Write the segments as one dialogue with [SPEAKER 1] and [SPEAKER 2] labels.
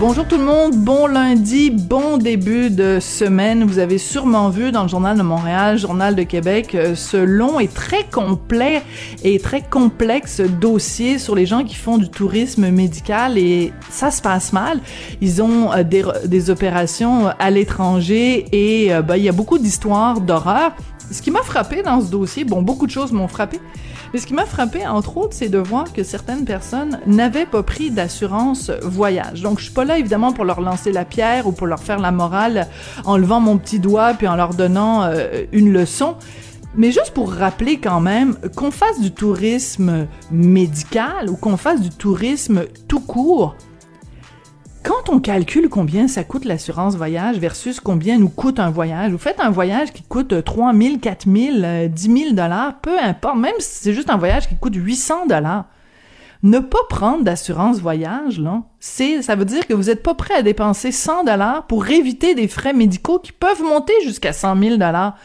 [SPEAKER 1] Bonjour tout le monde, bon lundi, bon début de semaine. Vous avez sûrement vu dans le Journal de Montréal, Journal de Québec, euh, ce long et très complet et très complexe dossier sur les gens qui font du tourisme médical et ça se passe mal. Ils ont euh, des, opérations à l'étranger et euh, ben, il y a beaucoup d'histoires d'horreur. Ce qui m'a frappé dans ce dossier, bon, beaucoup de choses m'ont frappé, mais ce qui m'a frappé, entre autres, c'est de voir que certaines personnes n'avaient pas pris d'assurance voyage. Donc, je suis pas là, évidemment, pour leur lancer la pierre ou pour leur faire la morale en levant mon petit doigt puis en leur donnant euh, une leçon. Mais juste pour rappeler quand même qu'on fasse du tourisme médical ou qu'on fasse du tourisme tout court, quand on calcule combien ça coûte l'assurance voyage versus combien nous coûte un voyage, vous faites un voyage qui coûte 3 000, 4 000, 10 000 dollars, peu importe, même si c'est juste un voyage qui coûte 800 dollars, ne pas prendre d'assurance voyage, là, c'est, ça veut dire que vous n'êtes pas prêt à dépenser 100 dollars pour éviter des frais médicaux qui peuvent monter jusqu'à 100 000 dollars.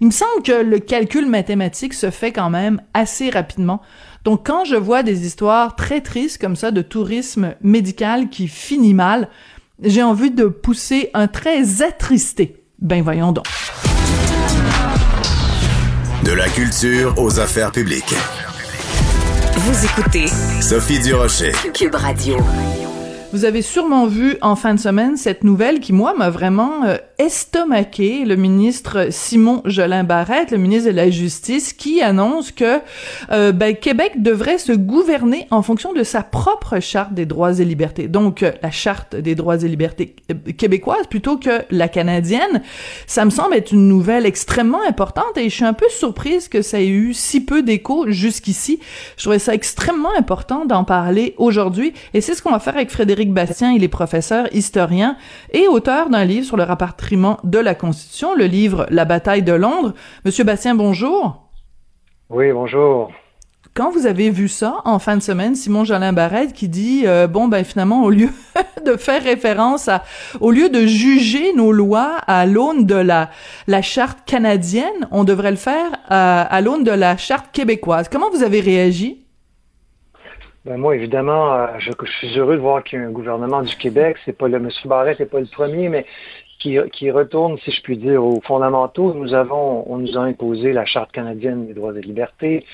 [SPEAKER 1] Il me semble que le calcul mathématique se fait quand même assez rapidement. Donc quand je vois des histoires très tristes comme ça de tourisme médical qui finit mal, j'ai envie de pousser un très attristé. Ben voyons donc.
[SPEAKER 2] De la culture aux affaires publiques.
[SPEAKER 3] Vous écoutez
[SPEAKER 2] Sophie Durocher.
[SPEAKER 3] Cube Radio.
[SPEAKER 1] Vous avez sûrement vu en fin de semaine cette nouvelle qui, moi, m'a vraiment euh, estomaqué. Le ministre Simon Jolin Barrette, le ministre de la Justice, qui annonce que euh, ben, Québec devrait se gouverner en fonction de sa propre charte des droits et libertés. Donc, euh, la charte des droits et libertés québécoises plutôt que la canadienne. Ça me semble être une nouvelle extrêmement importante et je suis un peu surprise que ça ait eu si peu d'écho jusqu'ici. Je trouvais ça extrêmement important d'en parler aujourd'hui et c'est ce qu'on va faire avec Frédéric Éric Bastien, il est professeur, historien et auteur d'un livre sur le rapatriement de la Constitution, le livre La bataille de Londres. Monsieur Bastien, bonjour.
[SPEAKER 4] Oui, bonjour.
[SPEAKER 1] Quand vous avez vu ça en fin de semaine, Simon Jolin Barrette qui dit euh, bon ben finalement au lieu de faire référence à au lieu de juger nos lois à l'aune de la la charte canadienne, on devrait le faire à, à l'aune de la charte québécoise. Comment vous avez réagi?
[SPEAKER 4] Ben moi, évidemment, euh, je, suis heureux de voir qu'il y a un gouvernement du Québec. C'est pas le M. Barrett, c'est pas le premier, mais qui, qui, retourne, si je puis dire, aux fondamentaux. Nous avons, on nous a imposé la Charte canadienne des droits et libertés,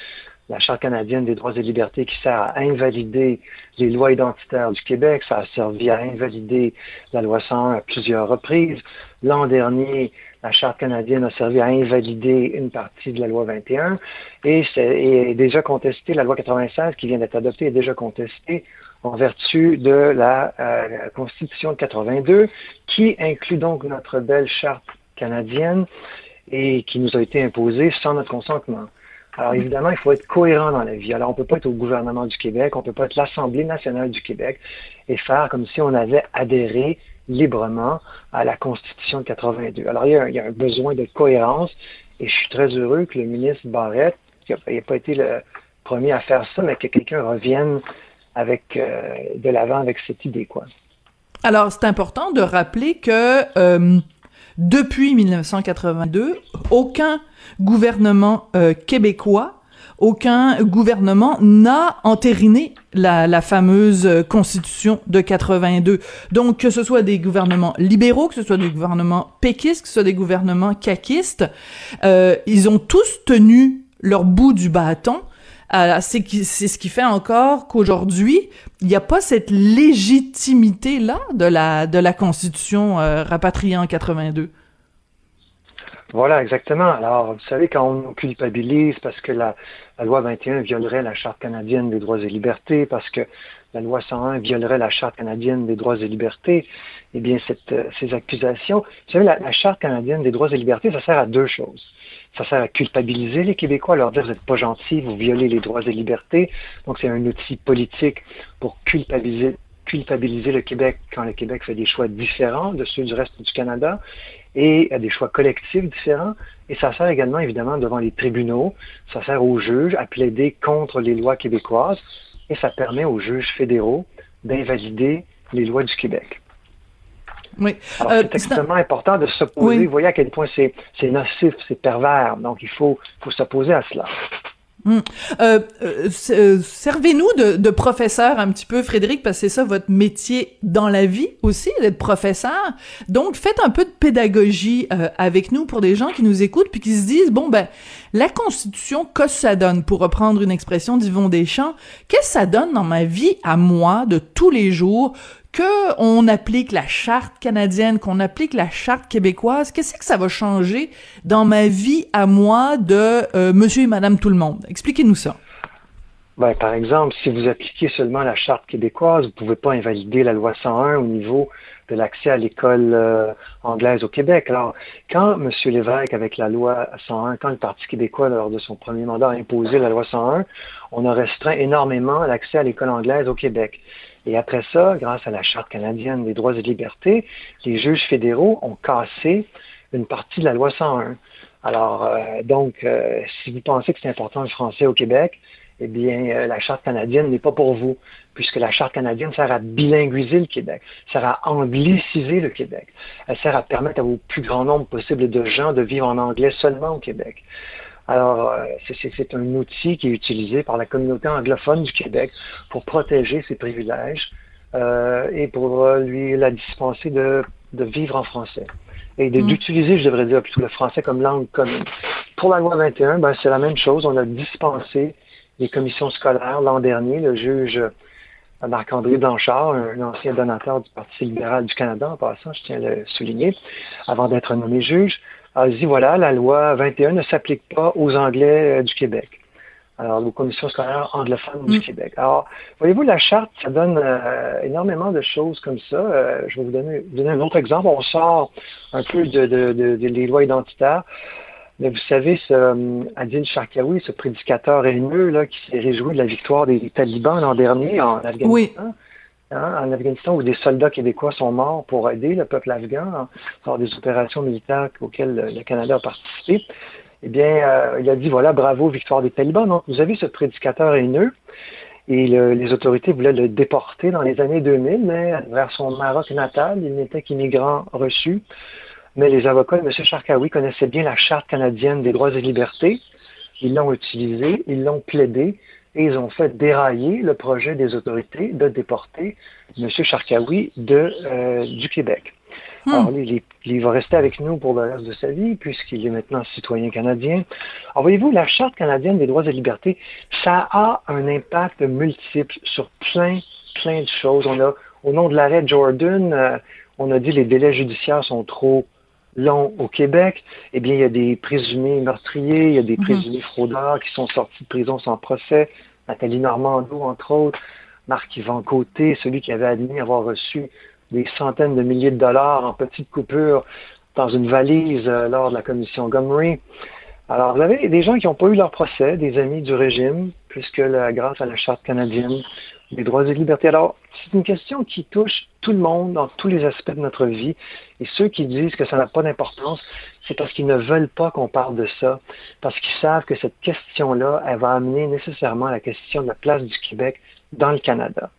[SPEAKER 4] la Charte canadienne des droits et libertés qui sert à invalider les lois identitaires du Québec. Ça a servi à invalider la loi 101 à plusieurs reprises. L'an dernier, la Charte canadienne a servi à invalider une partie de la loi 21 et est déjà contestée, la loi 96 qui vient d'être adoptée est déjà contestée en vertu de la, euh, Constitution de 82 qui inclut donc notre belle Charte canadienne et qui nous a été imposée sans notre consentement. Alors évidemment, il faut être cohérent dans la vie. Alors on ne peut pas être au gouvernement du Québec, on ne peut pas être l'Assemblée nationale du Québec et faire comme si on avait adhéré librement à la Constitution de 82. Alors, il y, a, un besoin de cohérence et je suis très heureux que le ministre Barrette, qui n'a pas été le premier à faire ça, mais que quelqu'un revienne avec euh, de l'avant avec cette idée, quoi.
[SPEAKER 1] Alors, c'est important de rappeler que euh, depuis 1982, aucun gouvernement euh, québécois aucun gouvernement n'a entériné la, fameuse constitution de 82. Donc, que ce soit des gouvernements libéraux, que ce soit des gouvernements péquistes, que ce soit des gouvernements caquistes, euh, ils ont tous tenu leur bout du bâton. Euh, c'est ce qui fait encore qu'aujourd'hui, il n'y a pas cette légitimité-là de la, de la Constitution euh, rapatriée en 82.
[SPEAKER 4] Voilà, exactement. Alors, vous savez, quand on culpabilise parce que la, loi 21 violerait la Charte canadienne des droits et libertés, parce que la loi 101 violerait la Charte canadienne des droits et libertés, eh bien, euh, ces accusations, vous savez, la, Charte canadienne des droits et libertés, ça sert à deux choses. Ça sert à culpabiliser les Québécois, leur dire, vous n'êtes pas gentils, vous violez les droits et libertés. Donc, c'est un outil politique pour culpabiliser le Québec quand le Québec fait des choix différents de ceux du reste du Canada et à des choix collectifs différents. Et ça sert également, évidemment, devant les tribunaux, ça sert aux juges à plaider contre les lois québécoises et ça permet aux juges fédéraux d'invalider les lois du Québec.
[SPEAKER 1] Oui.
[SPEAKER 4] Alors,
[SPEAKER 1] Euh,
[SPEAKER 4] c'est extrêmement important de s'opposer.
[SPEAKER 1] Oui.
[SPEAKER 4] Vous voyez à quel point c'est nocif, c'est pervers. Donc, il faut, faut s'opposer à cela.
[SPEAKER 1] Euh, euh, s- euh, Servez-nous de, de professeur un petit peu, Frédéric, parce que c'est ça votre métier dans la vie aussi, d'être professeur. Donc, faites un peu de pédagogie euh, avec nous pour des gens qui nous écoutent puis qui se disent, bon, ben, la Constitution, qu'est-ce que ça donne, pour reprendre une expression d'Yvon Deschamps, qu'est-ce que ça donne dans ma vie à moi de tous les jours que on applique la charte canadienne, qu'on applique la charte québécoise, qu'est-ce que ça va changer dans ma vie à moi de euh, monsieur et madame tout le monde? Expliquez-nous ça.
[SPEAKER 4] Ben, par exemple, si vous appliquez seulement la charte québécoise, vous ne pouvez pas invalider la loi 101 au niveau de l'accès à l'école euh, anglaise au Québec. Alors, quand M. Lévesque, avec la loi 101, quand le Parti québécois, lors de son premier mandat, a imposé la loi 101, on a restreint énormément l'accès à l'école anglaise au Québec. Et après ça, grâce à la Charte canadienne des droits et libertés, les juges fédéraux ont cassé une partie de la loi 101. Alors, euh, donc, euh, si vous pensez que c'est important le français au Québec, eh bien, euh, la Charte canadienne n'est pas pour vous, puisque la Charte canadienne sert à bilinguiser le Québec, sert à angliciser le Québec. Elle sert à permettre à au plus grand nombre possible de gens de vivre en anglais seulement au Québec. Alors, euh, c'est- un outil qui est utilisé par la communauté anglophone du Québec pour protéger ses privilèges euh, et pour euh, lui la dispenser de, de vivre en français et de-
[SPEAKER 1] Mm.
[SPEAKER 4] d'utiliser, je devrais dire, plutôt le français comme langue commune. Pour la loi 21, ben, c'est la même chose. On a dispensé les commissions scolaires l'an dernier. Le juge euh, Marc-André Blanchard, un ancien donateur du Parti libéral du Canada, en passant, je tiens à le souligner, avant d'être nommé juge, a dit, voilà, la loi 21 ne s'applique pas aux Anglais euh, du Québec. Alors, aux commissions scolaires anglophones du
[SPEAKER 1] Mm.
[SPEAKER 4] Québec. Alors, voyez-vous, la charte, ça donne euh, énormément de choses comme ça. Euh, je vais vous donner, vous donner un autre exemple. On sort un peu de, de, de- de- des lois identitaires. Mais vous savez, ce Adil Sharkawi, ce prédicateur haineux là, qui s'est réjoui de la victoire des talibans l'an dernier en Afghanistan,
[SPEAKER 1] Oui.
[SPEAKER 4] Hein, en Afghanistan où des soldats québécois sont morts pour aider le peuple afghan hein, lors des opérations militaires auxquelles le, Canada a participé, eh bien, euh, il a dit, voilà, bravo, victoire des talibans. Donc, vous avez ce prédicateur haineux et le- les autorités voulaient le déporter dans les années 2000, mais vers son Maroc natal, il n'était qu'immigrant reçu. Mais les avocats de M. Sharkawi connaissaient bien la Charte canadienne des droits et libertés. Ils l'ont utilisée, ils l'ont plaidé et ils ont fait dérailler le projet des autorités de déporter M. Sharkawi de, euh, du Québec.
[SPEAKER 1] Hmm.
[SPEAKER 4] Alors, il, est- il va rester avec nous pour le reste de sa vie, puisqu'il est maintenant citoyen canadien. Alors, voyez-vous, la Charte canadienne des droits et libertés, ça a un impact multiple sur plein, plein de choses. On a, au nom de l'arrêt Jordan, euh, on a dit les délais judiciaires sont trop longs au Québec. Eh bien, il y a des présumés meurtriers, il y a des
[SPEAKER 1] Mhm.
[SPEAKER 4] présumés fraudeurs qui sont sortis de prison sans procès. Nathalie Normando, entre autres. Marc-Yvan Côté, celui qui avait admis avoir reçu des centaines de milliers de dollars en petites coupures dans une valise euh, lors de la commission Gomery. Alors, vous avez des gens qui n'ont pas eu leur procès, des amis du régime, puisque la, grâce à la Charte canadienne des droits et libertés. Alors, c'est une question qui touche tout le monde dans tous les aspects de notre vie. Et ceux qui disent que ça n'a pas d'importance, c'est parce qu'ils ne veulent pas qu'on parle de ça, parce qu'ils savent que cette question-là, elle va amener nécessairement à la question de la place du Québec dans le Canada.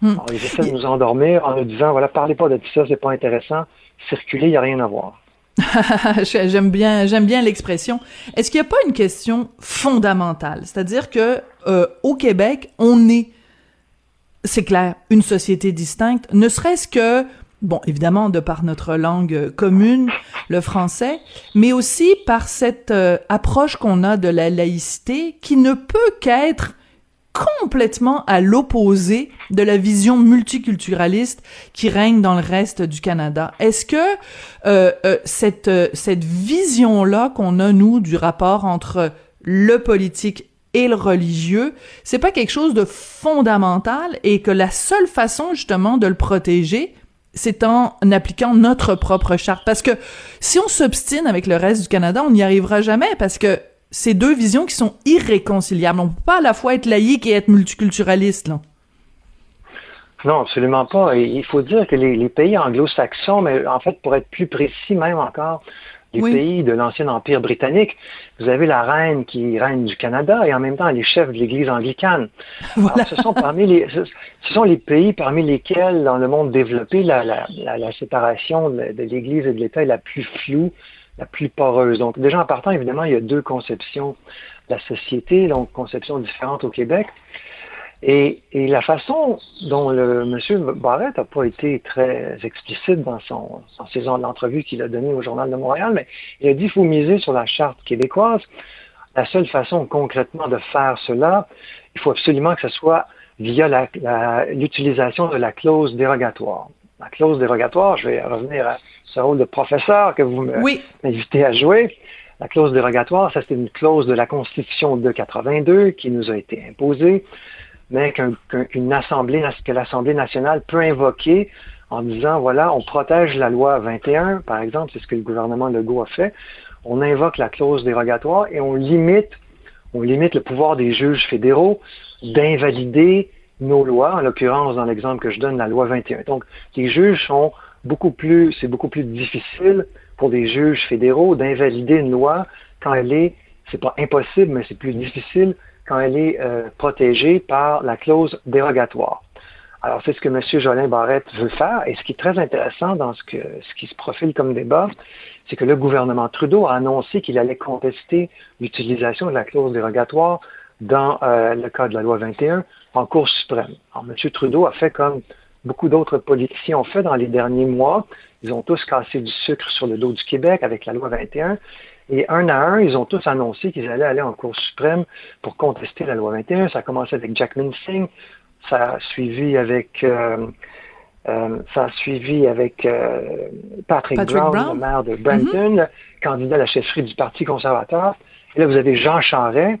[SPEAKER 1] Hmm.
[SPEAKER 4] Alors, ils essaient de nous endormir en nous disant, voilà, parlez pas de ça, c'est pas intéressant, circuler, il n'y a rien à voir.
[SPEAKER 1] j'aime bien, j'aime bien l'expression. Est-ce qu'il n'y a pas une question fondamentale, c'est-à-dire que euh, au Québec, on est, c'est clair, une société distincte, ne serait-ce que Bon, évidemment, de par notre langue commune, le français, mais aussi par cette euh, approche qu'on a de la laïcité qui ne peut qu'être complètement à l'opposé de la vision multiculturaliste qui règne dans le reste du Canada. Est-ce que euh, euh, cette euh, cette vision là qu'on a nous du rapport entre le politique et le religieux, c'est pas quelque chose de fondamental et que la seule façon justement de le protéger, c'est en appliquant notre propre charte. Parce que si on s'obstine avec le reste du Canada, on n'y arrivera jamais parce que c'est deux visions qui sont irréconciliables. On peut pas à la fois être laïque et être multiculturaliste, là.
[SPEAKER 4] Non, absolument pas. Il faut dire que les pays anglo-saxons, mais en fait, pour être plus précis même encore, les pays de l'ancien empire britannique. Vous avez la reine qui règne du Canada et en même temps elle est chef de l'Église anglicane. ce sont parmi les, ce sont les pays parmi lesquels, dans le monde développé, la, la, la, séparation de, de l'Église et de l'État est la plus floue, la plus poreuse. Donc déjà en partant, évidemment, il y a deux conceptions de la société, donc conceptions différentes au Québec. Et, et, la façon dont le monsieur Barrett n'a pas été très explicite dans son dans ses l'entrevue qu'il a donnée au Journal de Montréal, mais il a dit qu'il faut miser sur la charte québécoise. La seule façon concrètement de faire cela, il faut absolument que ce soit via l'utilisation de la clause dérogatoire. La clause dérogatoire, je vais revenir à ce rôle de professeur que vous m'invitez à jouer. La clause dérogatoire, ça c'est une clause de la Constitution de 82 qui nous a été imposée mais qu'une assemblée, que l'Assemblée nationale peut invoquer en disant, voilà, on protège la loi 21, par exemple, c'est ce que le gouvernement Legault a fait, on invoque la clause dérogatoire et on limite, on limite le pouvoir des juges fédéraux d'invalider nos lois, en l'occurrence, dans l'exemple que je donne, la loi 21. Donc, les juges sont beaucoup plus, c'est beaucoup plus difficile pour des juges fédéraux d'invalider une loi quand elle est, c'est pas impossible, mais c'est plus difficile elle est euh, protégée par la clause dérogatoire. Alors, c'est ce que M. Jolin Barrette veut faire. Et ce qui est très intéressant dans ce, que, ce qui se profile comme débat, c'est que le gouvernement Trudeau a annoncé qu'il allait contester l'utilisation de la clause dérogatoire dans euh, le cas de la loi 21 en Cour suprême. Alors, M. Trudeau a fait comme beaucoup d'autres politiciens ont fait dans les derniers mois. Ils ont tous cassé du sucre sur le dos du Québec avec la loi 21. Et un à un, ils ont tous annoncé qu'ils allaient aller en Cour suprême pour contester la loi 21. Ça a commencé avec Jack Singh, ça a suivi avec euh, euh, ça a suivi avec euh, Patrick, Brown, le maire de Brampton, mm-hmm. candidat à la chefferie du Parti conservateur. Et là, vous avez Jean Charest,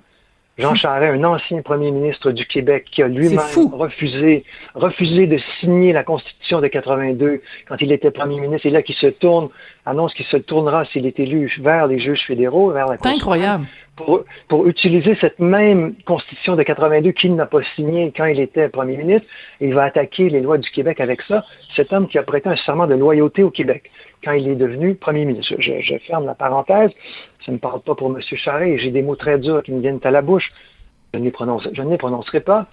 [SPEAKER 4] Jean Charest, un ancien premier ministre du Québec qui a lui-même refusé, refusé de signer la Constitution de 82 quand il était premier ministre, et là qui se tourne, annonce qu'il se tournera s'il est élu vers les juges fédéraux, vers la
[SPEAKER 1] C'est incroyable.
[SPEAKER 4] Pour, pour, utiliser cette même Constitution de 82 qu'il n'a pas signée quand il était premier ministre, il va attaquer les lois du Québec avec ça. Cet homme qui a prêté un serment de loyauté au Québec quand il est devenu premier ministre. Je, ferme la parenthèse. Ça ne parle pas pour M. Charest. J'ai des mots très durs qui me viennent à la bouche. Je ne les, prononcerai pas.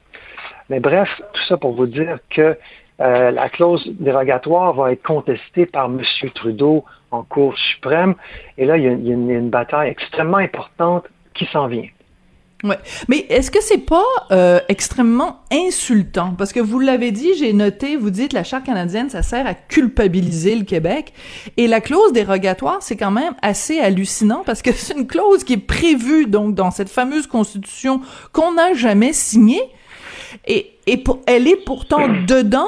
[SPEAKER 4] Mais bref, tout ça pour vous dire que euh, la clause dérogatoire va être contestée par M. Trudeau en Cour suprême. Et là, il y a une bataille extrêmement importante qui s'en vient.
[SPEAKER 1] Ouais, mais est-ce que c'est pas euh, extrêmement insultant? Parce que vous l'avez dit, j'ai noté, vous dites la charte canadienne ça sert à culpabiliser le Québec et la clause dérogatoire c'est quand même assez hallucinant parce que c'est une clause qui est prévue donc dans cette fameuse constitution qu'on n'a jamais signée et et elle est pourtant dedans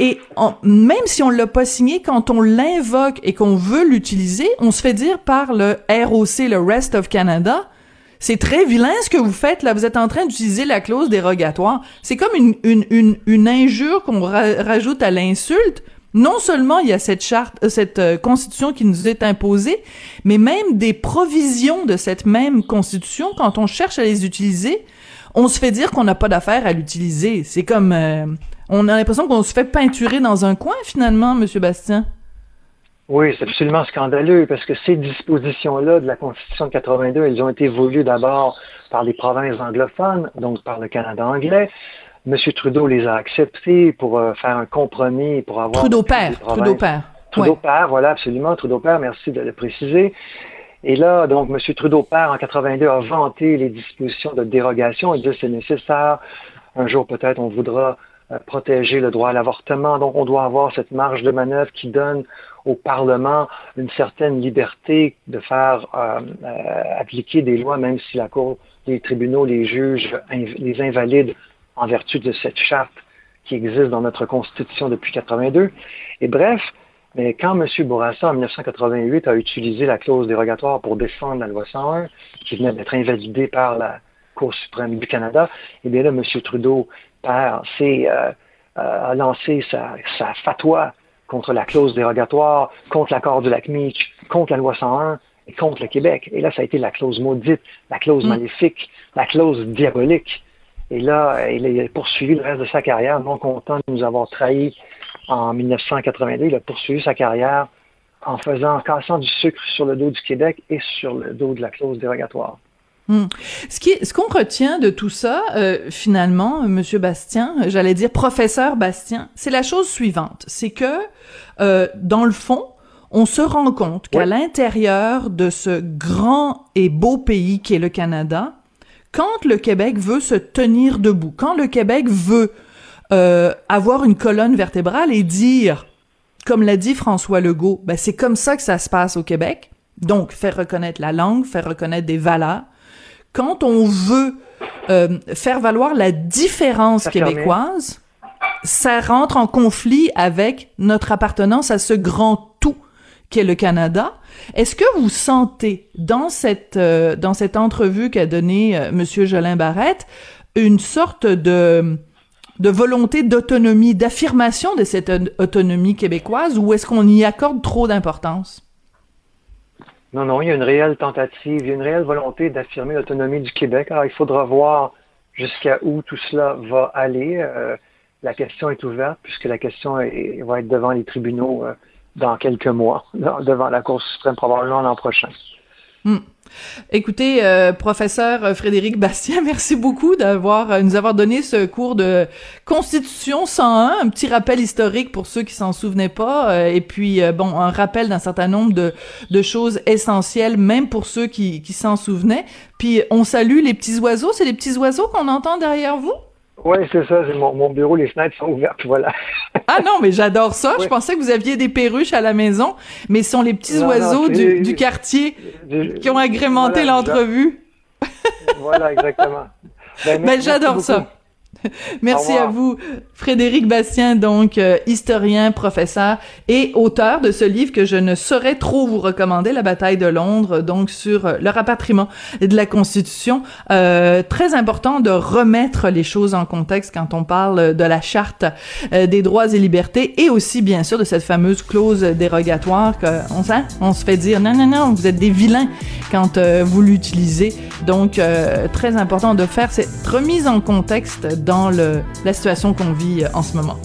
[SPEAKER 1] et même si on l'a pas signée, quand on l'invoque et qu'on veut l'utiliser, on se fait dire par le ROC, le Rest of Canada, c'est très vilain ce que vous faites là. Vous êtes en train d'utiliser la clause dérogatoire. C'est comme une, une, une, une injure qu'on rajoute à l'insulte. Non seulement il y a cette charte, euh, cette euh, constitution qui nous est imposée, mais même des provisions de cette même constitution, quand on cherche à les utiliser, on se fait dire qu'on n'a pas d'affaire à l'utiliser. C'est comme, euh, on a l'impression qu'on se fait peinturer dans un coin finalement, Monsieur Bastien.
[SPEAKER 4] Oui, c'est absolument scandaleux parce que ces dispositions-là de la Constitution de 82, elles ont été voulues d'abord par les provinces anglophones, donc par le Canada anglais. M. Trudeau les a acceptées pour euh, faire un compromis, pour avoir...
[SPEAKER 1] Trudeau père, Trudeau père.
[SPEAKER 4] Trudeau père, voilà, absolument, Trudeau père, merci de le préciser. Et là, donc, M. Trudeau père, en 82, a vanté les dispositions de dérogation. Il dit c'est nécessaire. Un jour, peut-être, on voudra protéger le droit à l'avortement. Donc, on doit avoir cette marge de manœuvre qui donne au Parlement une certaine liberté de faire euh, euh, appliquer des lois, même si la Cour, les tribunaux, les juges les invalident en vertu de cette charte qui existe dans notre Constitution depuis 82. Et bref, mais quand M. Bourassa, en 1988, a utilisé la clause dérogatoire pour défendre la loi 101, qui venait d'être invalidée par la Cour suprême du Canada, eh bien là, M. Trudeau père, euh, a lancé sa, sa fatwa contre la clause dérogatoire, contre l'accord de l'ACMIC, contre la loi 101 et contre le Québec. Et là, ça a été la clause maudite, la clause mm. maléfique, la clause diabolique. Et là, il a poursuivi le reste de sa carrière, non content de nous avoir trahis en 1982. Il a poursuivi sa carrière en faisant, en cassant du sucre sur le dos du Québec et sur le dos de la clause dérogatoire.
[SPEAKER 1] Hmm. Ce qui, ce qu'on retient de tout ça, euh, finalement, Monsieur Bastien, j'allais dire professeur Bastien, c'est la chose suivante, c'est que euh, dans le fond, on se rend compte qu'à l'intérieur de ce grand et beau pays qui est le Canada, quand le Québec veut se tenir debout, quand le Québec veut euh, avoir une colonne vertébrale et dire, comme l'a dit François Legault, ben c'est comme ça que ça se passe au Québec. Donc, faire reconnaître la langue, faire reconnaître des valeurs. Quand on veut euh, faire valoir la différence québécoise, ça rentre en conflit avec notre appartenance à ce grand tout qu'est le Canada. Est-ce que vous sentez dans cette euh, dans cette entrevue qu'a donnée euh, Monsieur Jolin Barrette une sorte de de volonté d'autonomie, d'affirmation de cette autonomie québécoise, ou est-ce qu'on y accorde trop d'importance?
[SPEAKER 4] Non, non, il y a une réelle tentative, il y a une réelle volonté d'affirmer l'autonomie du Québec. Alors, il faudra voir jusqu'à où tout cela va aller. Euh, la question est ouverte puisque la question va être devant les tribunaux euh, dans quelques mois, devant la Cour suprême probablement l'an prochain.
[SPEAKER 1] Hmm. Écoutez, euh, professeur Frédéric Bastien, merci beaucoup d'avoir euh, nous avoir donné ce cours de Constitution 101, un petit rappel historique pour ceux qui s'en souvenaient pas, euh, et puis bon, un rappel d'un certain nombre de, de choses essentielles, même pour ceux qui, qui s'en souvenaient. Puis on salue les petits oiseaux, c'est les petits oiseaux qu'on entend derrière vous?
[SPEAKER 4] Oui, c'est ça. Mon, mon, bureau, les fenêtres sont ouvertes, voilà.
[SPEAKER 1] ah non, mais j'adore ça. Je pensais que vous aviez des perruches à la maison, mais ce sont les petits oiseaux du, du, quartier qui ont agrémenté l'entrevue.
[SPEAKER 4] voilà, exactement.
[SPEAKER 1] Ben, ben j'adore ça. Merci à vous, Frédéric Bastien, donc euh, historien, professeur et auteur de ce livre que je ne saurais trop vous recommander, La bataille de Londres, donc sur euh, le rapatriement de la Constitution. Euh, très important de remettre les choses en contexte quand on parle de la charte des droits et libertés et aussi bien sûr de cette fameuse clause dérogatoire qu'on sent, on se fait dire non non non, vous êtes des vilains quand vous l'utilisez. Donc très important de faire cette remise en contexte dans le, la situation qu'on vit en ce moment.